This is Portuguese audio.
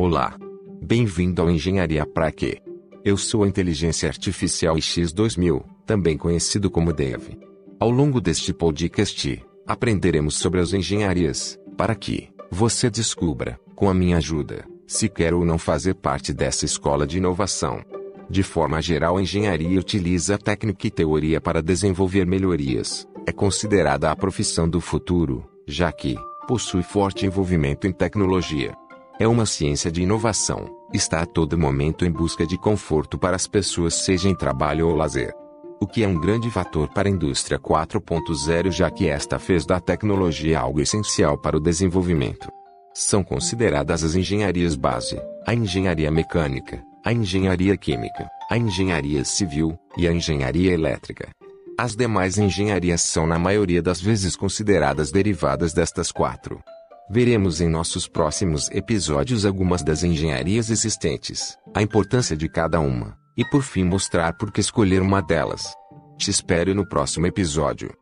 Olá. Bem-vindo ao Engenharia Pra Quê? Eu sou a Inteligência Artificial X2000, também conhecido como Dev. Ao longo deste podcast, aprenderemos sobre as engenharias, para que você descubra, com a minha ajuda, se quer ou não fazer parte dessa escola de inovação. De forma geral, a engenharia utiliza técnica e teoria para desenvolver melhorias. É considerada a profissão do futuro, já que possui forte envolvimento em tecnologia. É uma ciência de inovação, está a todo momento em busca de conforto para as pessoas, seja em trabalho ou lazer. O que é um grande fator para a indústria 4.0, já que esta fez da tecnologia algo essencial para o desenvolvimento. São consideradas as engenharias base, a engenharia mecânica, a engenharia química, a engenharia civil e a engenharia elétrica. As demais engenharias são na maioria das vezes consideradas derivadas destas quatro. Veremos em nossos próximos episódios algumas das engenharias existentes, a importância de cada uma, e por fim mostrar por que escolher uma delas. Te espero no próximo episódio.